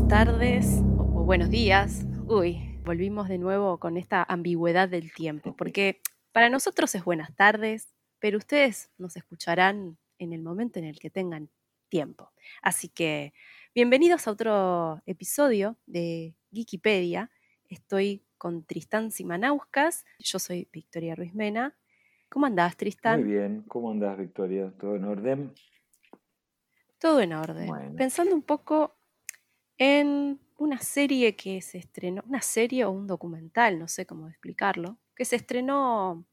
buenas tardes o, o buenos días. Uy, volvimos de nuevo con esta ambigüedad del tiempo, porque para nosotros es buenas tardes, pero ustedes nos escucharán en el momento en el que tengan tiempo. Así que bienvenidos a otro episodio de Wikipedia. Estoy con Tristán Simanauskas, yo soy Victoria Ruiz Mena. ¿Cómo andás, Tristán? Muy bien, ¿cómo andás, Victoria? ¿Todo en orden? Todo en orden. Bueno. Pensando un poco en una serie que se estrenó, una serie o un documental, no sé cómo explicarlo, que se estrenó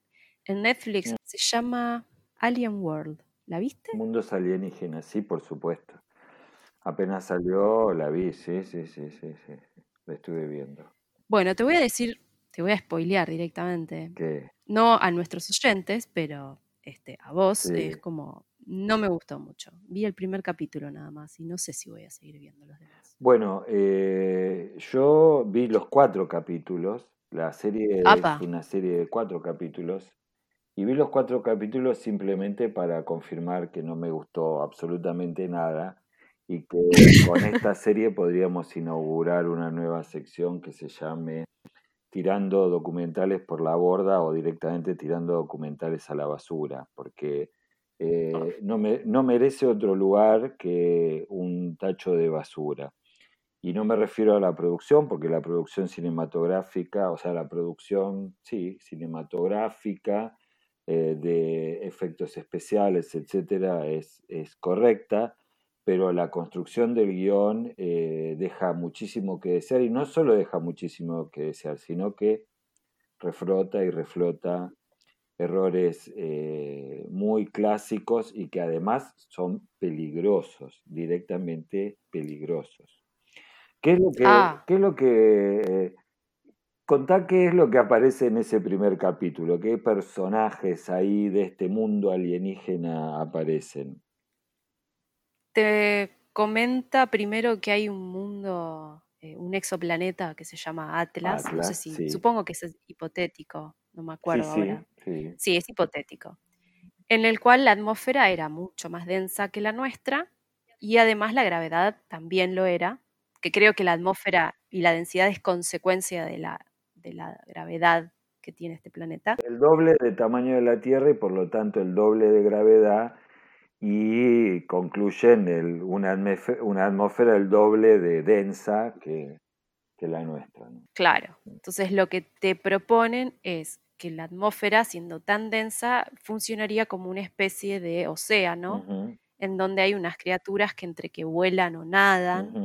en Netflix, se llama Alien World. ¿La viste? Mundos alienígenas, sí, por supuesto. Apenas salió, la vi, sí, sí, sí, sí, sí. La estuve viendo. Bueno, te voy a decir, te voy a spoilear directamente. ¿Qué? No a nuestros oyentes, pero este, a vos Sí. es como, no me gustó mucho. Vi el primer capítulo nada más y no sé si voy a seguir viendo los demás. Bueno, eh, yo vi los cuatro capítulos. La serie Apa. es una serie de cuatro capítulos. Y vi los cuatro capítulos simplemente para confirmar que no me gustó absolutamente nada y que con esta serie podríamos inaugurar una nueva sección que se llame Tirando documentales por la borda o directamente tirando documentales a la basura, porque eh, no, me- no merece otro lugar que un tacho de basura. Y no me refiero a la producción, porque la producción cinematográfica, o sea, la producción, sí, cinematográfica, eh, de efectos especiales, etcétera, es, es correcta, pero la construcción del guion eh, deja muchísimo que desear, y no solo deja muchísimo que desear, sino que reflota y reflota errores eh, muy clásicos y que además son peligrosos, directamente peligrosos. ¿Qué es lo que, Ah. qué es lo que eh, contá qué es lo que aparece en ese primer capítulo? ¿Qué personajes ahí de este mundo alienígena aparecen? Te comenta primero que hay un mundo, eh, un exoplaneta que se llama Atlas. No sé si, sí. supongo que es hipotético, no me acuerdo sí, ahora. sí. Sí, es hipotético. En el cual la atmósfera era mucho más densa que la nuestra y además la gravedad también lo era, que creo que la atmósfera y la densidad es consecuencia de la, de la gravedad que tiene este planeta. El doble de tamaño de la Tierra y por lo tanto el doble de gravedad y concluyen el- una, atmósfera, una atmósfera el doble de densa que, que la nuestra. ¿no? Claro. Entonces lo que te proponen es que la atmósfera, siendo tan densa, funcionaría como una especie de océano en donde hay unas criaturas que entre que vuelan o nadan,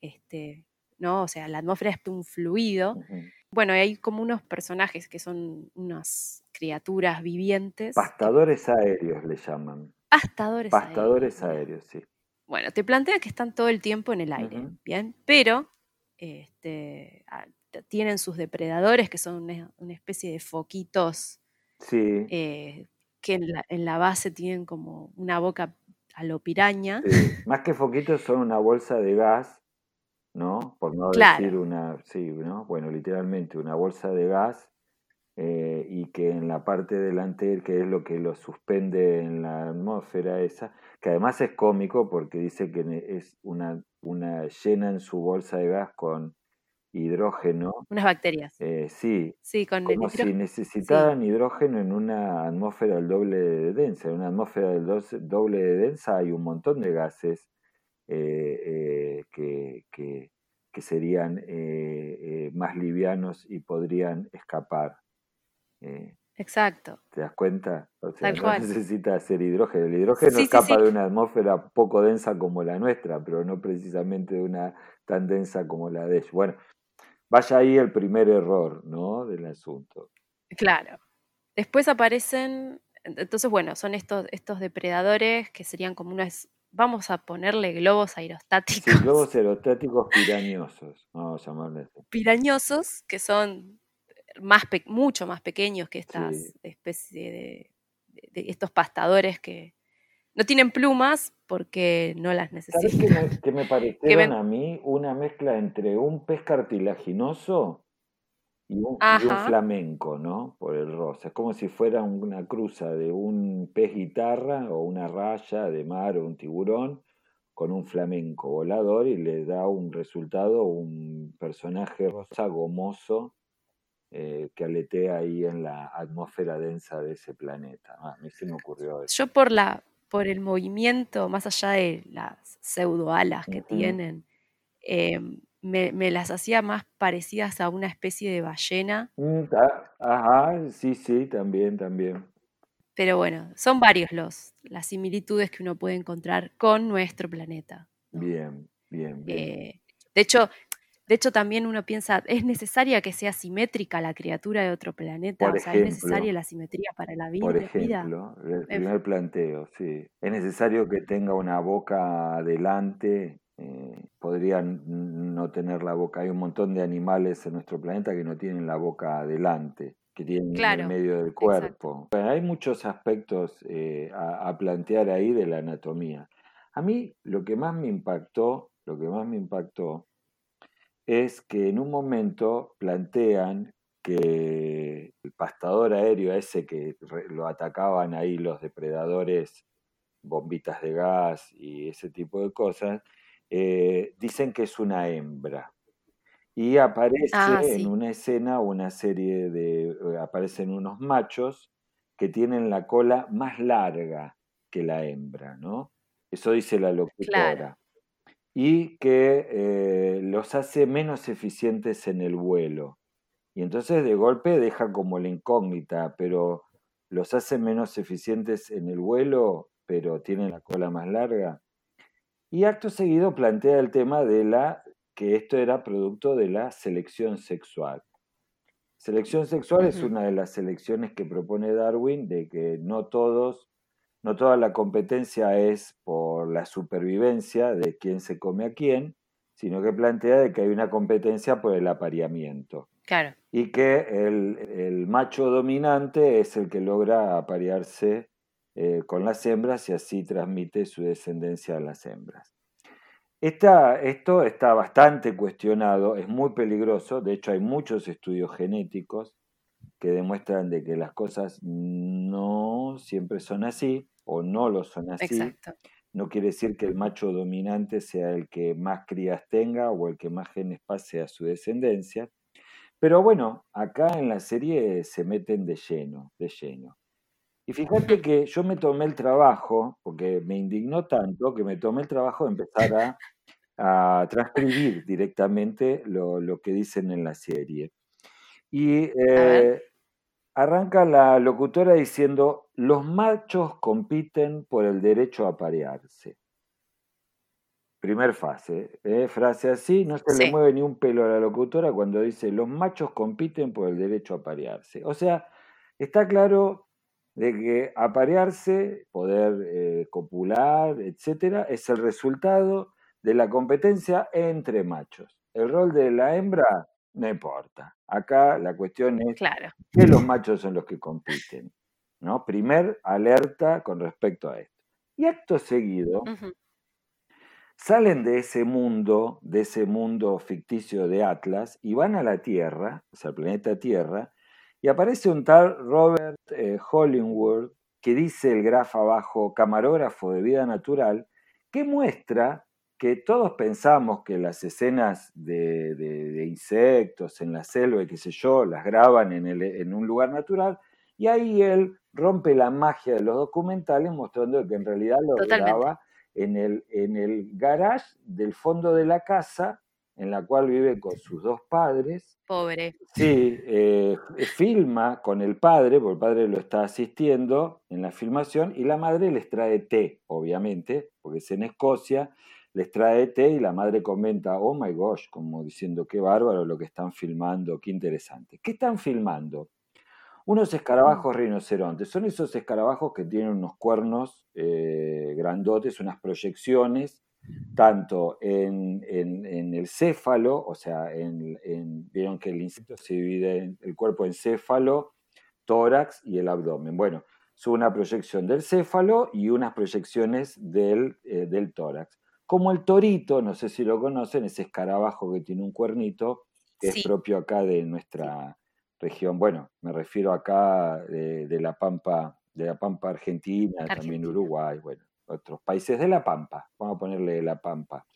este, ¿no? O sea, la atmósfera es un fluido. Bueno, y hay como unos personajes que son unas criaturas vivientes. que- Pastadores aéreos le llaman. pastadores aéreos, Pastadores mirá. aéreos, sí. Bueno, te plantea que están todo el tiempo en el aire. ¿bien? Pero este, tienen sus depredadores, que son una, una especie de foquitos Sí, eh, que en la, en la base tienen como una boca a lo piraña. sí. Más que foquitos son una bolsa de gas, ¿no? Por no decir Claro, una, sí, ¿no? Bueno, literalmente una bolsa de gas eh, y que en la parte delantera, que es lo que lo suspende en la atmósfera esa, que además es cómico porque dice que es una, una llenan su bolsa de gas con hidrógeno, unas bacterias. eh, sí, Sí, con el como si. Sí, necesitaran hidrógeno en una atmósfera del doble de densa. En una atmósfera del doble de densa hay un montón de gases eh, eh, que, que- que serían eh, más livianos y podrían escapar. Exacto. ¿Te das cuenta? O sea, no necesita hacer hidrógeno. El hidrógeno Sí, sí, escapa sí. de una atmósfera poco densa como la nuestra, pero no precisamente de una tan densa como la de ellos. Bueno, vaya ahí el primer error, ¿no? Del asunto. Claro. Después aparecen, entonces, bueno, son estos, estos depredadores que serían como unas, vamos a ponerle globos Sí, aerostáticos globos aerostáticos pirañosos, vamos a llamarle así. pirañosos, que son más mucho más pequeños que estas Sí. especies de, de- de estos pastadores que no tienen plumas porque no las ¿Sabes necesitan. qué me, Que parecieron a mí? Una mezcla entre un pez cartilaginoso y un, y un ajá, flamenco, ¿no? Por el rosa. Es como si fuera una cruza de un pez guitarra o una raya de mar o un tiburón con un flamenco volador y le da un resultado, un personaje rosa gomoso eh, que aletea ahí en la atmósfera densa de ese planeta. Ah, a mí se me ocurrió eso. Yo por la por el movimiento, más allá de las pseudoalas que tienen, em, me, las hacía más parecidas a una especie de ballena. Mm, ah, ajá, sí, sí, también, también. Pero bueno, son varios los, las similitudes que uno puede encontrar con nuestro planeta. Bien, bien, bien. Eh, de hecho, de hecho, también uno piensa, ¿es necesaria que sea simétrica la criatura de otro planeta? o sea, ¿es necesaria la simetría para la vida? Por ejemplo, el primer planteo, sí. ¿Es necesario que tenga una boca adelante? Eh, podrían no tener la boca. Hay un montón de animales en nuestro planeta que no tienen la boca adelante, que tienen en el medio del cuerpo. hay muchos aspectos eh, a plantear ahí de la anatomía. A mí lo que más me impactó, lo que más me impactó es que en un momento plantean que el pastador aéreo ese que lo atacaban ahí los depredadores, bombitas de gas y ese tipo de cosas, eh, dicen que es una hembra. Y aparece ah, en una escena una serie de, eh, aparecen unos machos que tienen la cola más larga que la hembra, ¿no? Eso dice la locutora y que eh, los hace menos eficientes en el vuelo. Y entonces de golpe deja como la incógnita, pero los hace menos eficientes en el vuelo, pero tienen la cola más larga. Y acto seguido plantea el tema de la que esto era producto de la selección sexual. Selección sexual es una de las selecciones que propone Darwin, de que no todos no toda la competencia es por la supervivencia de quién se come a quién, sino que plantea de que hay una competencia por el apareamiento. Claro. Y que el, macho dominante es el que logra aparearse eh, con las hembras y así transmite su descendencia a las hembras. esto está bastante cuestionado, es muy peligroso, de hecho hay muchos estudios genéticos que demuestran de que las cosas no siempre son así o no lo son así. No quiere decir que el macho dominante sea el que más crías tenga o el que más genes pase a su descendencia. Pero bueno, acá en la serie se meten de lleno, de lleno. Y fíjate que yo me tomé el trabajo, porque me indignó tanto, que me tomé el trabajo de empezar a, transcribir directamente lo, que dicen en la serie. Y Arranca la locutora diciendo, los machos compiten por el derecho a parearse. Primer fase, ¿eh? frase así, no se le mueve ni un pelo a la locutora cuando dice, los machos compiten por el derecho a parearse. O sea, está claro de que aparearse, poder eh, copular, etcétera, es el resultado de la competencia entre machos. El rol de la hembra no importa. Acá la cuestión es que los machos son los que compiten. ¿no? Primer alerta con respecto a esto. Y acto seguido, salen de ese mundo, de ese mundo ficticio de Atlas, y van a la Tierra, o sea, al planeta Tierra, y aparece un tal Robert eh, Hollingworth, que dice el graf abajo, camarógrafo de vida natural, que muestra que todos pensamos que las escenas de, insectos en la selva y qué sé yo, las graban en, un lugar natural, y ahí él rompe la magia de los documentales mostrando que en realidad lo graba en el, en el garage del fondo de la casa en la cual vive con sus dos padres. Pobre. Sí, eh, filma con el padre, porque el padre lo está asistiendo en la filmación, y la madre les trae té, obviamente, porque es en Escocia, les trae té y la madre comenta, oh my gosh, como diciendo, qué bárbaro lo que están filmando, qué interesante. ¿Qué están filmando? Unos escarabajos mm. rinocerontes. Son esos escarabajos que tienen unos cuernos eh, grandotes, unas proyecciones, tanto en, el céfalo, o sea, en, vieron que el insecto se divide en el cuerpo en céfalo, tórax y el abdomen. Bueno, son una proyección del céfalo y unas proyecciones del, eh, del tórax. Como el torito, no sé si lo conocen, ese escarabajo que tiene un cuernito, que es propio acá de nuestra región. Bueno, me refiero acá de, la Pampa, de la Pampa Argentina, también Uruguay, bueno, otros países de La Pampa, vamos a ponerle La Pampa,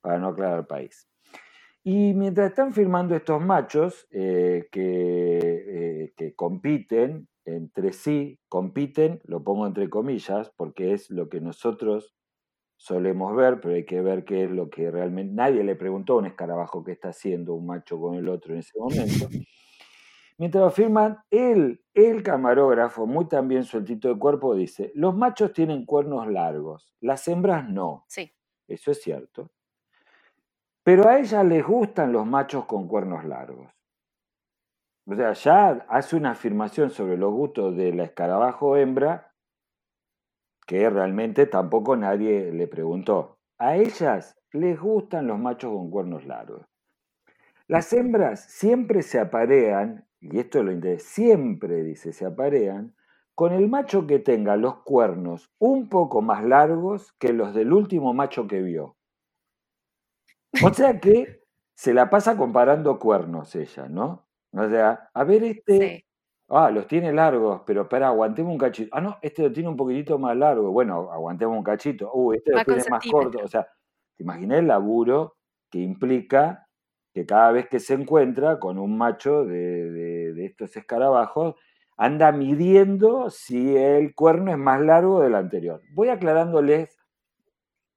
para no aclarar el país. Y mientras están filmando estos machos eh, que, eh, que compiten entre sí, compiten, lo pongo entre comillas, porque es lo que nosotros solemos ver, pero hay que ver qué es lo que realmente... Nadie le preguntó a un escarabajo qué está haciendo un macho con el otro en ese momento. Mientras lo firman, él, el camarógrafo, muy también sueltito de cuerpo, dice, los machos tienen cuernos largos, las hembras no. Sí. Eso es cierto. Pero a ellas les gustan los machos con cuernos largos. O sea, ya hace una afirmación sobre los gustos de la escarabajo hembra que realmente tampoco nadie le preguntó. A ellas les gustan los machos con cuernos largos. Las hembras siempre se aparean, y esto lo interesa, siempre dice, se aparean con el macho que tenga los cuernos un poco más largos que los del último macho que vio. O sea que se la pasa comparando cuernos ella, ¿no? O sea, a ver este, Ah, los tiene largos, pero espera, aguantemos un cachito. Ah, no, este lo tiene un poquitito más largo. Bueno, aguantemos un cachito. Uh, este lo tiene más corto. O sea, te imaginé el laburo que implica que cada vez que se encuentra con un macho de, de estos escarabajos, anda midiendo si el cuerno es más largo del anterior. Voy aclarándoles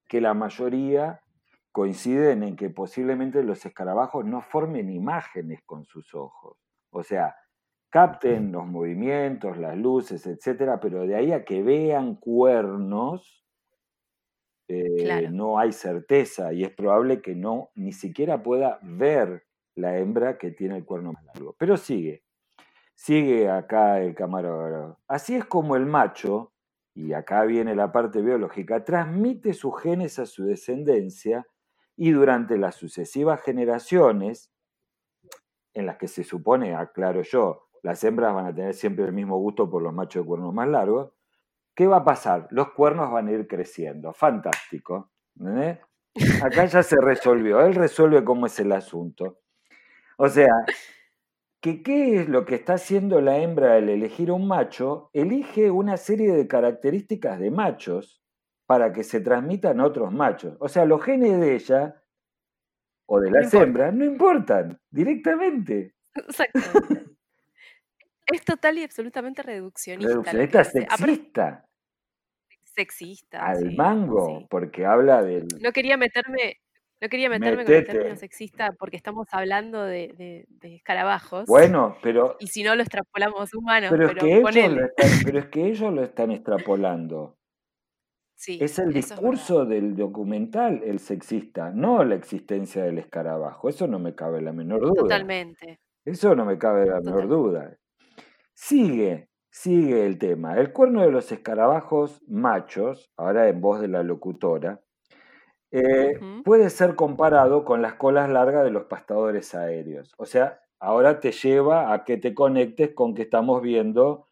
que la mayoría coinciden en que posiblemente los escarabajos no formen imágenes con sus ojos. O sea, capten los movimientos, las luces, etcétera, pero de ahí a que vean cuernos, eh, no hay certeza y es probable que no ni siquiera pueda ver la hembra que tiene el cuerno más largo. Pero sigue, sigue acá el camarógrafo. Así es como el macho, y acá viene la parte biológica, transmite sus genes a su descendencia y durante las sucesivas generaciones, en las que se supone, aclaro yo, las hembras van a tener siempre el mismo gusto por los machos de cuernos más largos. ¿Qué va a pasar? Los cuernos van a ir creciendo. Fantástico. Acá ya se resolvió. Él resuelve cómo es el asunto. O sea, que qué es lo que está haciendo la hembra al elegir un macho, elige una serie de características de machos para que se transmitan a otros machos. O sea, los genes de ella o de las hembras no importan directamente. Es total y absolutamente reduccionista. Reduccionista sexista. Sexista. Al mango, porque habla del. No quería meterme, no quería meterme con el término sexista porque estamos hablando de, escarabajos. Bueno, pero. Y si no lo extrapolamos humanos, pero, es que ellos pero es que ellos lo están extrapolando. Sí, es el discurso del documental el sexista, no la existencia del escarabajo. Eso no me cabe la menor duda. Totalmente. Eso no me cabe la menor duda. Sigue, sigue el tema. El cuerno de los escarabajos machos, ahora en voz de la locutora, eh, puede ser comparado con las colas largas de los pastadores aéreos. O sea, ahora te lleva a que te conectes con que estamos viendo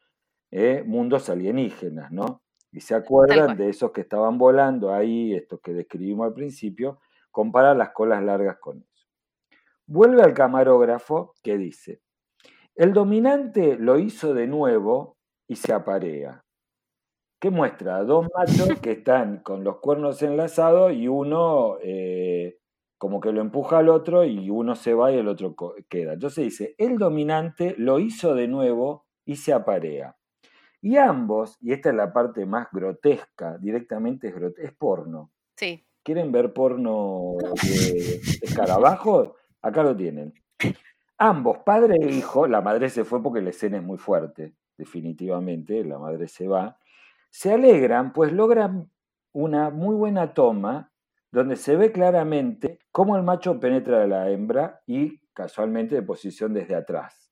eh, mundos alienígenas, ¿no? Y se acuerdan de esos que estaban volando ahí, estos que describimos al principio, compara las colas largas con eso. Vuelve al camarógrafo que dice, el dominante lo hizo de nuevo y se aparea. ¿Qué muestra? Dos machos que están con los cuernos enlazados y uno eh, como que lo empuja al otro y uno se va y el otro queda. Entonces dice, el dominante lo hizo de nuevo y se aparea. Y ambos, y esta es la parte más grotesca, directamente es, es porno. Sí. ¿Quieren ver porno de escarabajo? Acá lo tienen. Ambos, padre e hijo, la madre se fue porque la escena es muy fuerte, definitivamente, la madre se va, se alegran pues logran una muy buena toma donde se ve claramente cómo el macho penetra a la hembra y casualmente de posición desde atrás.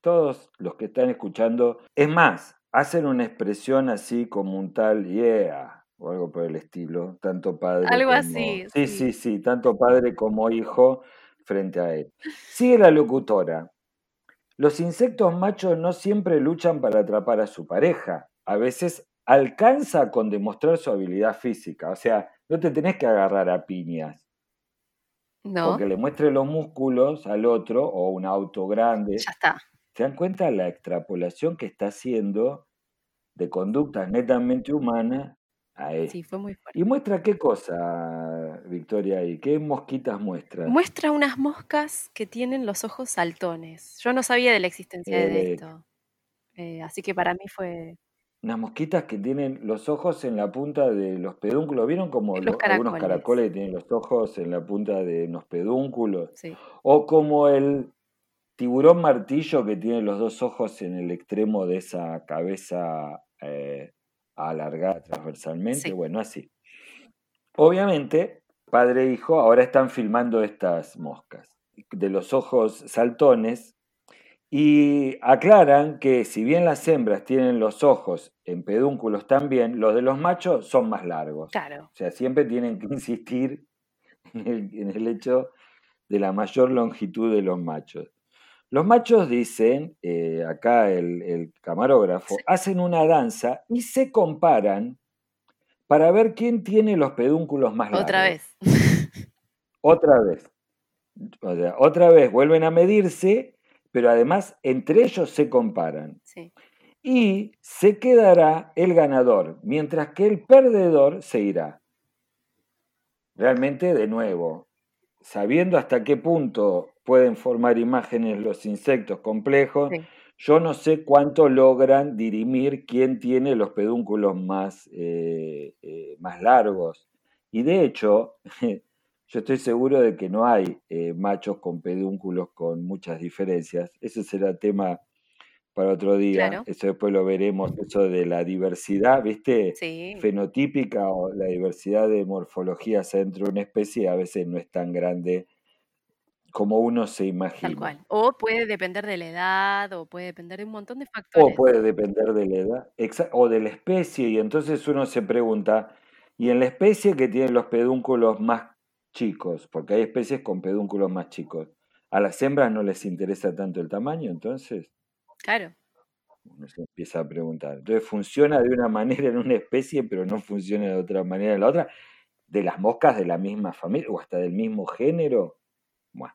Todos los que están escuchando, es más, hacen una expresión así como un tal yeah o algo por el estilo, tanto padre algo así. Sí, sí, sí, tanto padre como hijo frente a él. Sigue la locutora. Los insectos machos no siempre luchan para atrapar a su pareja. A veces alcanza con demostrar su habilidad física. O sea, no te tenés que agarrar a piñas. No. Porque le muestre los músculos al otro o un auto grande. Ya está. ¿Se dan cuenta la extrapolación que está haciendo de conductas netamente humanas Sí, fue muy fuerte. ¿Y muestra qué cosa, Victoria? ¿Y qué mosquitas muestra? Muestra unas moscas que tienen los ojos saltones. Yo no sabía de la existencia de Eh, esto. Eh, así que para mí fue unas mosquitas que tienen los ojos en la punta de los pedúnculos. ¿Vieron como los lo- algunos caracoles. caracoles que tienen los ojos en la punta de los pedúnculos? Sí, O como el tiburón martillo que tiene los dos ojos en el extremo de esa cabeza eh, alargada transversalmente. Sí. Bueno, así. Obviamente, padre e hijo ahora están filmando estas moscas de los ojos saltones y aclaran que si bien las hembras tienen los ojos en pedúnculos también, los de los machos son más largos. claro. O sea, siempre tienen que insistir en el, en el hecho de la mayor longitud de los machos. Los machos dicen, eh, acá el, el camarógrafo, Sí. hacen una danza y se comparan para ver quién tiene los pedúnculos más largos. Otra vez. Otra vez. O sea, otra vez vuelven a medirse, pero además entre ellos se comparan. Sí, Y se quedará el ganador, mientras que el perdedor se irá. Realmente, de nuevo, sabiendo hasta qué punto pueden formar imágenes los insectos complejos, sí. yo no sé cuánto logran dirimir quién tiene los pedúnculos más, eh, eh, más largos. Y de hecho, yo estoy seguro de que no hay eh, machos con pedúnculos con muchas diferencias. Ese será tema para otro día. Claro. Eso después lo veremos, eso de la diversidad, ¿viste? Sí, Fenotípica o la diversidad de morfologías dentro de una especie a veces no es tan grande como uno se tal imagina. cual. O puede depender de la edad, o puede depender de un montón de O factores. puede depender de la edad o de la especie, y entonces uno se pregunta, ¿y en la especie que tiene los pedúnculos más chicos? Porque hay especies con pedúnculos más chicos. ¿A las hembras no les interesa tanto el tamaño? Entonces Claro, uno se empieza a preguntar. Entonces funciona de una manera en una especie, pero no funciona de otra manera en la otra. De las moscas de la misma familia o hasta del mismo género. Bueno.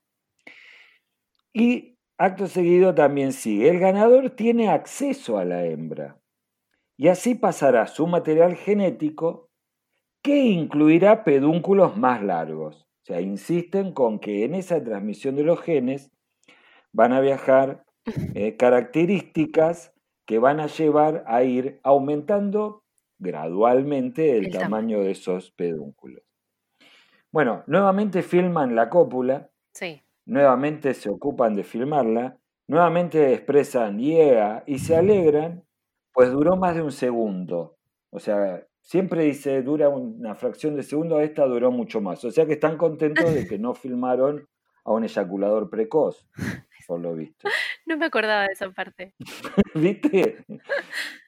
Y acto seguido también sigue, el ganador tiene acceso a la hembra y así pasará su material genético que incluirá pedúnculos más largos. O sea, insisten con que en esa transmisión de los genes van a viajar eh, características que van a llevar a ir aumentando gradualmente el, El tamaño de esos pedúnculos. Bueno, nuevamente filman la cópula, sí. nuevamente se ocupan de filmarla, nuevamente expresan yeah y se alegran, pues duró más de un segundo. O sea, siempre dice dura una fracción de segundo, esta duró mucho más. O sea que están contentos de que no filmaron a un eyaculador precoz, por lo visto. No me acordaba de esa parte. ¿Viste?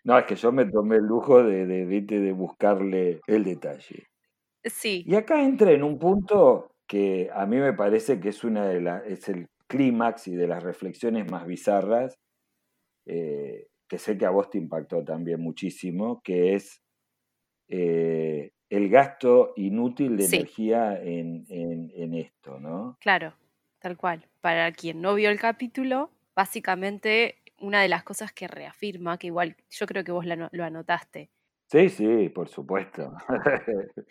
No, es que yo me tomé el lujo de, de, ¿viste? de buscarle el detalle. Sí, Y acá entra en un punto que a mí me parece que es una de las, es el clímax y de las reflexiones más bizarras, eh, que sé que a vos te impactó también muchísimo, que es eh, el gasto inútil de Sí. energía en, en- en esto, ¿no? claro, tal cual. Para quien no vio el capítulo, básicamente una de las cosas que reafirma, que igual yo creo que vos lo anotaste, Sí, sí, por supuesto.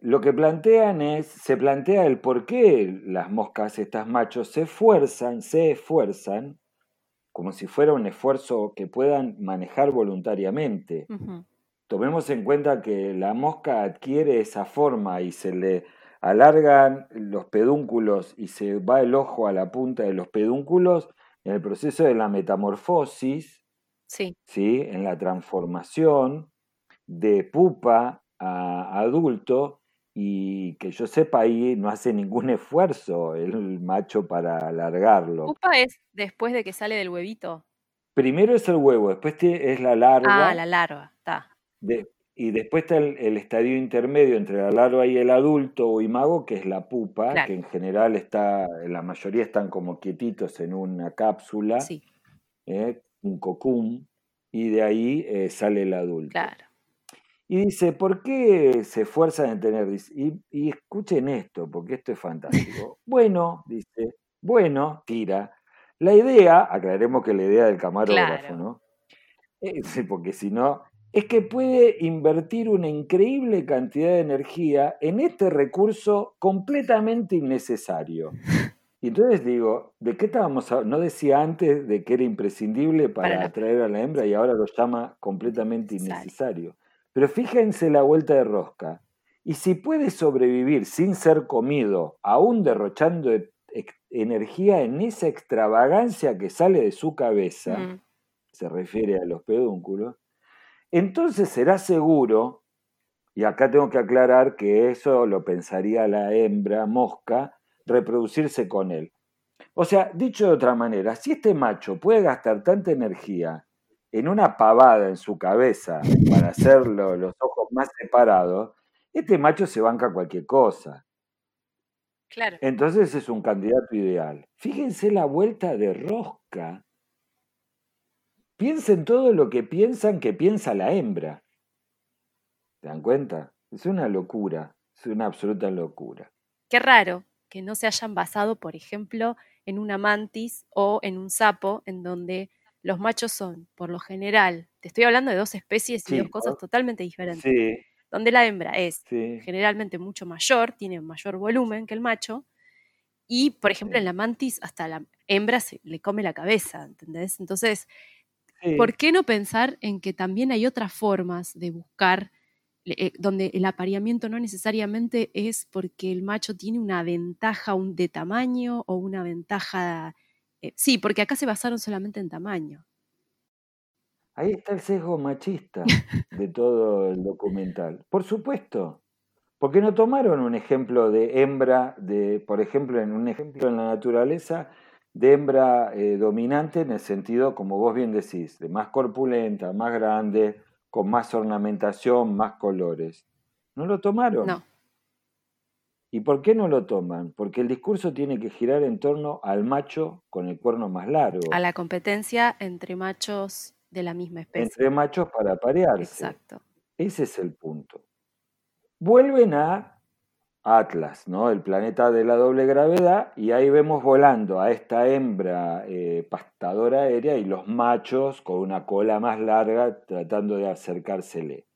Lo que plantean es, se plantea el por qué las moscas, estas machos, se esfuerzan, se esfuerzan, como si fuera un esfuerzo que puedan manejar voluntariamente. Tomemos en cuenta que la mosca adquiere esa forma y se le alargan los pedúnculos y se va el ojo a la punta de los pedúnculos en el proceso de la metamorfosis, Sí, ¿sí? en la transformación de pupa a adulto y que yo sepa ahí no hace ningún esfuerzo el macho para alargarlo. pupa es después de que sale del huevito. Primero es el huevo, después es la larva Ah, la larva, está. de- y después está el, el estadio intermedio entre la larva y el adulto o imago, que es la pupa, Claro. que en general está, la mayoría están como quietitos en una cápsula, Sí, ¿eh? un cocún, y de ahí eh, sale el adulto. claro. Y dice, ¿por qué se esfuerzan en tener? Y, y escuchen esto, porque esto es fantástico. bueno, dice, bueno, tira. La idea, aclaremos que la idea del camarógrafo, Claro. ¿no? Eh, porque si no, es que puede invertir una increíble cantidad de energía en este recurso completamente innecesario. Y entonces digo, ¿de qué estábamos hablando? No decía antes de que era imprescindible para, atraer a la hembra y ahora lo llama completamente innecesario. Pero fíjense la vuelta de rosca. Y si puede sobrevivir sin ser comido, aún derrochando e, energía en esa extravagancia que sale de su cabeza, mm. se refiere a los pedúnculos, entonces será seguro, y acá tengo que aclarar que eso lo pensaría la hembra mosca, reproducirse con él. O sea, dicho de otra manera, si este macho puede gastar tanta energía en una pavada en su cabeza para hacerlo los ojos más separados, este macho se banca cualquier cosa. Claro. Entonces es un candidato ideal. Fíjense la vuelta de rosca Piensen todo lo que piensan que piensa la hembra. ¿Se dan cuenta? Es una locura, es una absoluta locura. Qué raro que no se hayan basado, por ejemplo, en una mantis o en un sapo, en donde los machos son, por lo general, te estoy hablando de dos especies y dos cosas totalmente diferentes. Donde la hembra es generalmente mucho mayor, tiene mayor volumen que el macho, y por ejemplo en la mantis hasta la hembra se le come la cabeza, ¿entendés? Entonces, ¿Por qué no pensar en que también hay otras formas de buscar, eh, donde el apareamiento no necesariamente es porque el macho tiene una ventaja de tamaño o una ventaja... Eh, sí, porque acá se basaron solamente en tamaño. Ahí está el sesgo machista de todo el documental. Por supuesto. porque no tomaron un ejemplo de hembra, de, por ejemplo, en un ejemplo en la naturaleza, de hembra eh, dominante en el sentido, como vos bien decís, de más corpulenta, más grande, con más ornamentación, más colores. ¿No lo tomaron? No. ¿Y por qué no lo toman? Porque el discurso tiene que girar en torno al macho con el cuerno más largo. A la competencia entre machos de la misma especie. Entre machos para parearse. Exacto. Ese es el punto. Vuelven a Atlas, ¿no? El planeta de la doble gravedad, y ahí vemos volando a esta hembra eh, pastadora aérea y los machos con una cola más larga tratando de acercársele.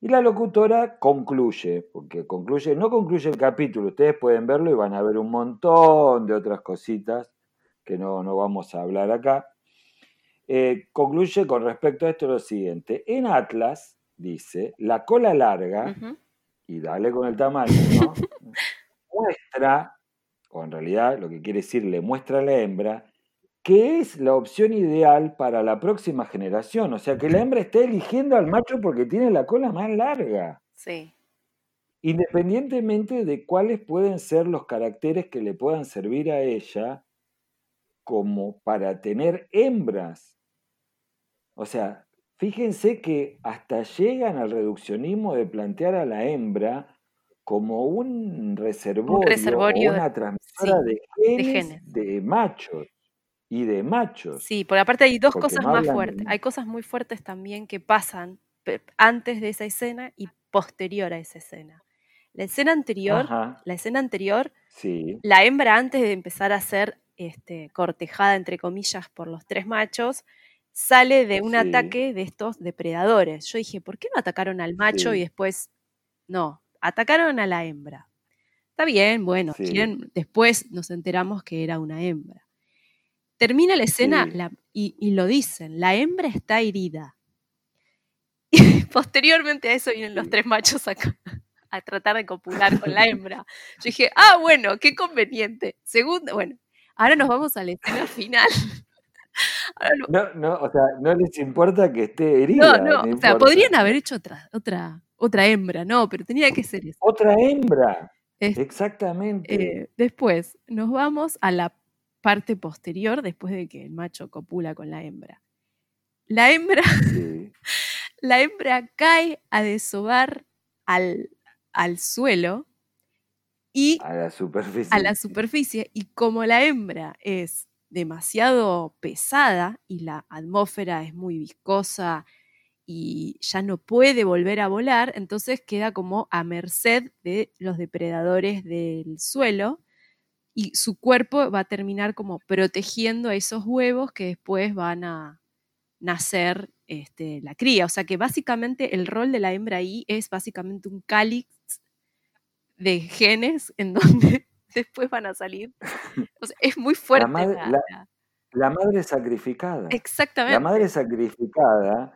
Y la locutora concluye, porque concluye, no concluye el capítulo, ustedes pueden verlo y van a ver un montón de otras cositas que no, no vamos a hablar acá. Eh, concluye con respecto a esto lo siguiente, en Atlas, dice, la cola larga, y dale con el tamaño, ¿no? muestra, o en realidad lo que quiere decir, le muestra a la hembra, que es la opción ideal para la próxima generación. O sea, que la hembra está eligiendo al macho porque tiene la cola más larga. Sí. Independientemente de cuáles pueden ser los caracteres que le puedan servir a ella como para tener hembras. O sea, Fíjense que hasta llegan al reduccionismo de plantear a la hembra como un reservorio, una transmisora de, genes de, machos y de machos. Sí, por aparte hay dos cosas más fuertes. Hay cosas muy fuertes también que pasan antes de esa escena y posterior a esa escena. La escena anterior, la escena anterior, la hembra antes de empezar a ser este, cortejada entre comillas por los tres machos, sale de un ataque de estos depredadores. Yo dije, ¿por qué no atacaron al macho y después no? Atacaron a la hembra. Está bien, bueno, después nos enteramos que era una hembra. Termina la escena y, lo dicen, la hembra está herida. Y posteriormente a eso vienen los tres machos acá a tratar de copular con la hembra. Yo dije, ah, bueno, qué conveniente. Segundo, bueno, ahora nos vamos a la escena final. No, no, o sea, no les importa que esté herida. No, no, o sea, podrían haber hecho otra, otra, otra hembra, no, pero tenía que ser eso. Otra hembra. Exactamente. Eh, después, nos vamos a la parte posterior, después de que el macho copula con la hembra. La hembra, la hembra cae a desovar al, al suelo y a la superficie. A la superficie. Y como la hembra es demasiado pesada y la atmósfera es muy viscosa y ya no puede volver a volar, entonces queda como a merced de los depredadores del suelo y su cuerpo va a terminar como protegiendo a esos huevos que después van a nacer este, la cría. O sea que básicamente el rol de la hembra ahí es básicamente un cáliz de genes en donde después van a salir. O sea, es muy fuerte. La madre, la- madre sacrificada. Exactamente. La madre sacrificada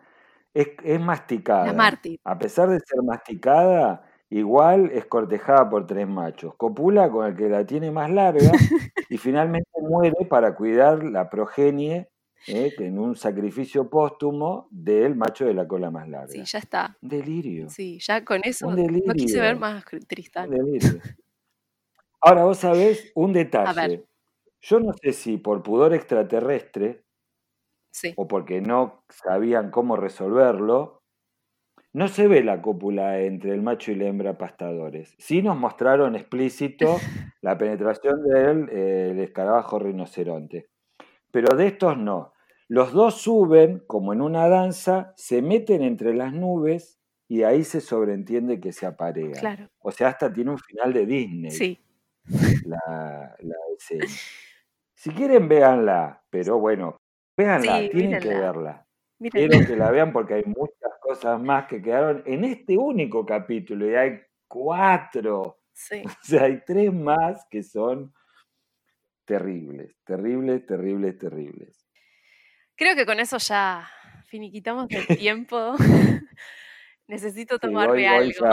es, es masticada. La mártir. A pesar de ser masticada, igual es cortejada por tres machos. Copula con el que la tiene más larga y finalmente muere para cuidar la progenie eh, en un sacrificio póstumo del macho de la cola más larga. Sí, ya está. Un delirio. Sí, ya con eso Un no quise ver más Un Tristán. delirio. Ahora, vos sabés un detalle. Yo no sé si por pudor extraterrestre Sí. o porque no sabían cómo resolverlo, no se ve la cópula entre el macho y la hembra pastadores. Sí nos mostraron explícito la penetración del eh, el escarabajo rinoceronte. Pero de estos no. Los dos suben como en una danza, se meten entre las nubes y ahí se sobreentiende que se aparean. Claro. O sea, hasta tiene un final de Disney Sí. La, la escena. Si quieren, véanla, pero bueno, véanla, Sí, tienen que verla. Mírenla. Quiero que la vean porque hay muchas cosas más que quedaron en este único capítulo y hay cuatro. Sí. O sea, hay tres más que son terribles, terribles, terribles, terribles. Creo que con eso ya finiquitamos el tiempo. Necesito Sí, tomarme hoy algo.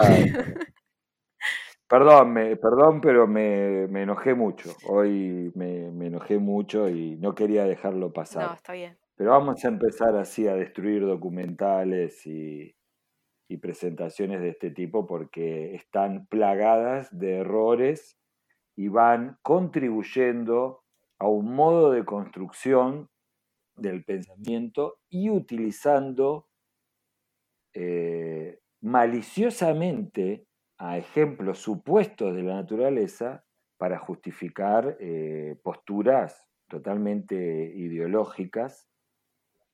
Perdón, me, perdón, pero me, me enojé mucho. Hoy me, me enojé mucho y no quería dejarlo No, pasar. está bien. Pero vamos a empezar así a destruir documentales y, y presentaciones de este tipo porque están plagadas de errores y van contribuyendo a un modo de construcción del pensamiento y utilizando eh, maliciosamente a ejemplos supuestos de la naturaleza para justificar eh, posturas totalmente ideológicas,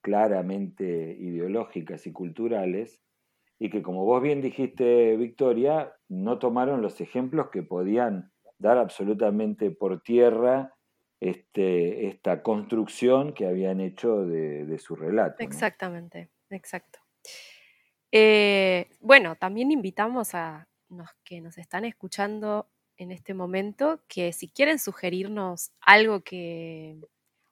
claramente ideológicas y culturales, y que como vos bien dijiste, Victoria, no tomaron los ejemplos que podían dar absolutamente por tierra este, esta construcción que habían hecho de, su relato. Exactamente, exacto. Eh, bueno, también invitamos a los que nos están escuchando en este momento que si quieren sugerirnos algo que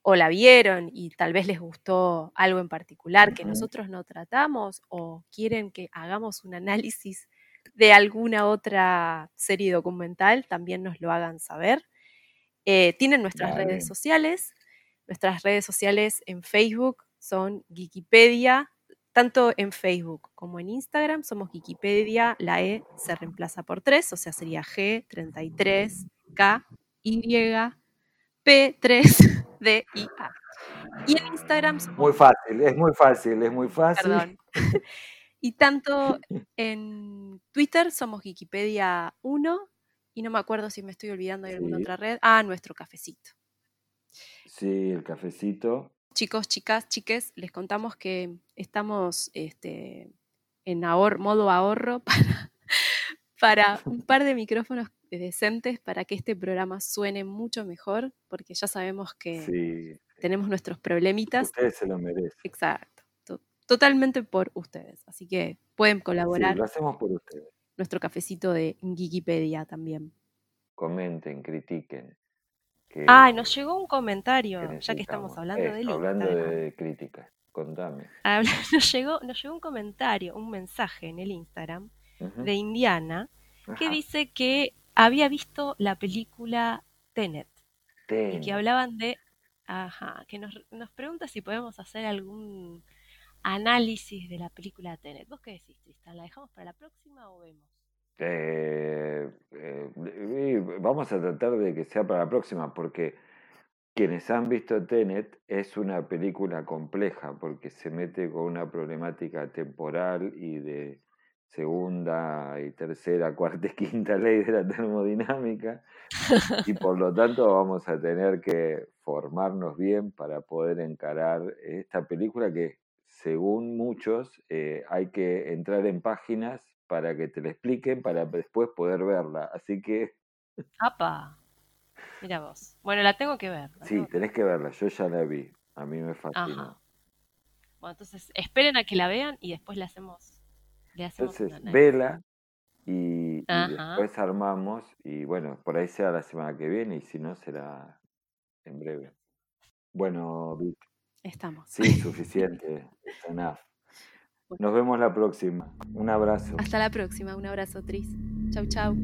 o la vieron y tal vez les gustó algo en particular que nosotros no tratamos o quieren que hagamos un análisis de alguna otra serie documental, también nos lo hagan saber. Eh, tienen nuestras Dale. redes sociales. Nuestras redes sociales en Facebook son Wikipedia, tanto en Facebook como en Instagram somos Wikipedia, la E se reemplaza por 3, o sea, sería G33, K, Y, P3, D, I, A. Y en Instagram somos Muy fácil, es muy fácil, es muy fácil. Perdón. y tanto en Twitter somos Wikipedia 1 y no me acuerdo si me estoy olvidando de alguna Sí. otra red. Ah, nuestro cafecito. Sí, el cafecito. Chicos, chicas, chiques, les contamos que estamos este, en ahor- modo ahorro para, para un par de micrófonos decentes para que este programa suene mucho mejor, porque ya sabemos que Sí, tenemos nuestros problemitas. ustedes se lo merecen. Exacto. to- Totalmente por ustedes. Así que pueden Sí, colaborar. lo hacemos por ustedes. nuestro cafecito de Wikipedia también. Comenten, critiquen. Que- Ah, nos llegó un comentario, ya que estamos hablando Eso, del hablando de críticas, contame. Habla- Nos llegó, nos llegó un comentario, un mensaje en el Instagram de Indiana que Ajá. dice que había visto la película Tenet y que Tenet. hablaban de, ajá, que nos, nos pregunta si podemos hacer algún análisis de la película Tenet. ¿Vos qué decís, Tristan? ¿La dejamos para la próxima o vemos? Eh, eh, vamos a tratar de que sea para la próxima, porque quienes han visto Tenet es una película compleja, porque se mete con una problemática temporal y de segunda y tercera, cuarta y quinta ley de la termodinámica, y por lo tanto vamos a tener que formarnos bien para poder encarar esta película que, según muchos, eh, hay que entrar en páginas para que te la expliquen para después poder verla. Así que ¡Apa! Mira vos. Bueno, la tengo que ver. la sí, tengo tenés que verla. Yo ya la vi. A mí me ver. fascinó. Ajá. Bueno, entonces esperen a que la vean y después le hacemos. Le hacemos Entonces, vela y, después armamos y bueno, por ahí sea la semana que viene y si no será en breve. Bueno, Vic, Estamos. sí, suficiente. enough. Nos vemos la próxima. Un abrazo. Hasta la próxima. Un abrazo, Tris. Chau, chau.